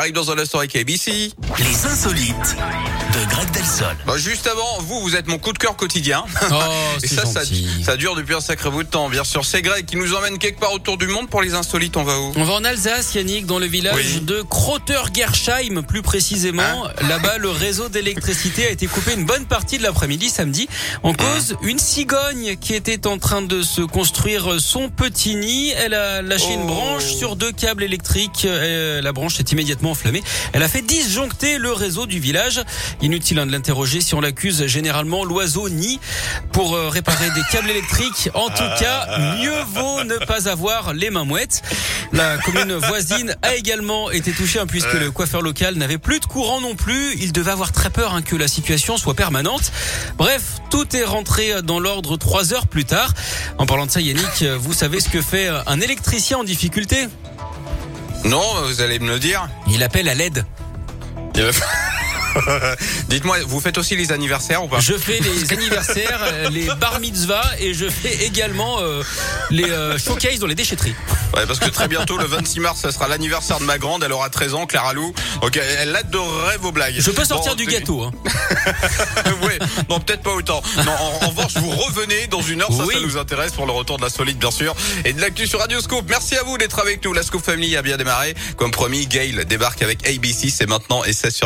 Arrive dans un instant avec ABC. Les insolites de Greg Bah, juste avant, vous, vous êtes mon coup de cœur quotidien. Oh, Et c'est ça, ça, ça dure depuis un sacré bout de temps. Bien sûr, c'est Greg qui nous emmène quelque part autour du monde pour les insolites. On va où On va en Alsace, Yannick, dans le village Oui. de Krotter-Gersheim, plus précisément. Là-bas, le réseau d'électricité a été coupé une bonne partie de l'après-midi samedi. En cause, une cigogne qui était en train de se construire son petit nid. Elle a lâché une Oh. branche sur deux câbles électriques. Euh, la branche est immédiatement enflammée. Elle a fait disjoncter le réseau du village. Inutile hein, de l'interroger si on l'accuse généralement l'oiseau nid pour euh, réparer des câbles électriques. En tout cas, mieux vaut ne pas avoir les mains mouettes. La commune voisine a également été touchée hein, puisque le coiffeur local n'avait plus de courant non plus. Il devait avoir très peur hein, que la situation soit permanente. Bref, tout est rentré dans l'ordre trois heures plus tard. En parlant de ça, Yannick, vous savez ce que fait un électricien en difficulté? Non, vous allez me le dire. Il appelle à l'aide. Dites-moi, vous faites aussi les anniversaires ou pas Je fais les anniversaires, euh, les bar mitzvahs et je fais également euh, les euh, showcases dans les déchetteries. Ouais, parce que très bientôt, le 26 mars, ça sera l'anniversaire de ma grande. Elle aura 13 ans, Clara Lou. Donc, elle adorerait vos blagues. Je peux sortir Bon, du gâteau. Hein. oui, non, peut-être pas autant. Non, en, en revanche, vous revenez dans une heure, ça, Oui. ça nous intéresse pour le retour de la solide, bien sûr, et de l'actu sur Radio Scoop. Merci à vous d'être avec nous. La Scoop Family a bien démarré. Comme promis, Gail débarque avec ABC, c'est maintenant et c'est sur